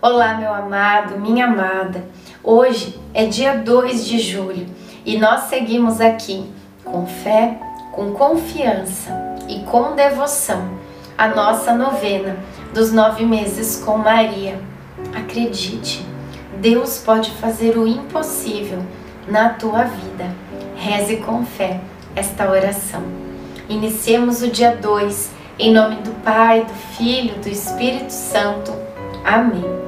Olá, meu amado, minha amada. Hoje é dia 2 de julho e nós seguimos aqui com fé, com confiança e com devoção a nossa novena dos nove meses com Maria. Acredite, Deus pode fazer o impossível na tua vida. Reze com fé esta oração. Iniciemos o dia 2 em nome do Pai, do Filho, do Espírito Santo. Amém.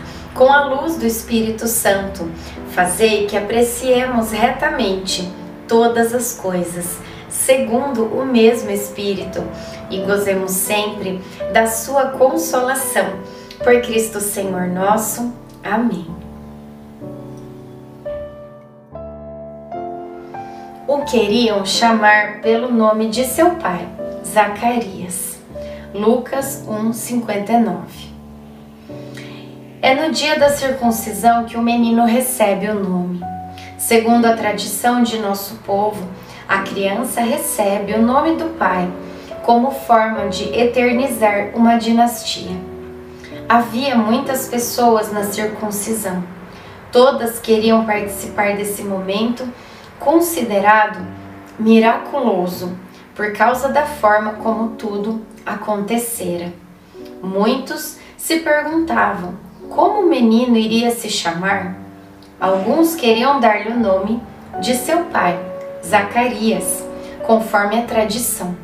com a luz do Espírito Santo, fazei que apreciemos retamente todas as coisas, segundo o mesmo Espírito, e gozemos sempre da sua consolação. Por Cristo Senhor nosso. Amém. o queriam chamar pelo nome de seu pai, Zacarias. Lucas 1:59. É no dia da circuncisão que o menino recebe o nome. Segundo a tradição de nosso povo, a criança recebe o nome do pai como forma de eternizar uma dinastia. Havia muitas pessoas na circuncisão. Todas queriam participar desse momento considerado miraculoso por causa da forma como tudo acontecera. Muitos se perguntavam como o menino iria se chamar. Alguns queriam dar-lhe o nome de seu pai, Zacarias, conforme a tradição.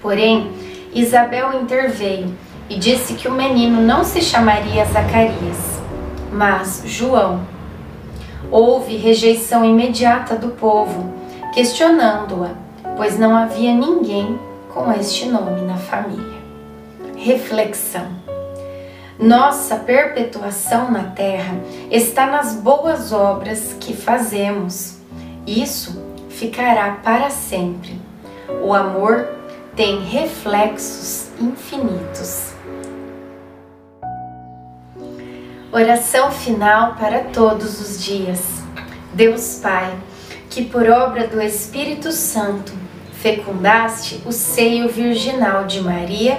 Porém, Isabel interveio e disse que o menino não se chamaria Zacarias, mas João Houve rejeição imediata do povo, questionando-a, pois não havia ninguém com este nome na família. Reflexão: Nossa perpetuação na terra está nas boas obras que fazemos. Isso ficará para sempre. O amor tem reflexos infinitos. Oração final para todos os dias. Deus Pai, que por obra do Espírito Santo fecundaste o seio virginal de Maria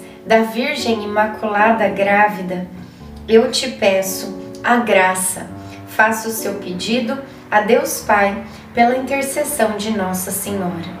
da Virgem Imaculada Grávida, eu te peço a graça, faça o seu pedido a Deus Pai pela intercessão de Nossa Senhora.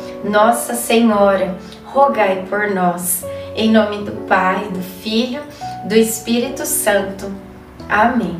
Nossa Senhora, rogai por nós. Em nome do Pai, do Filho, do Espírito Santo. Amém.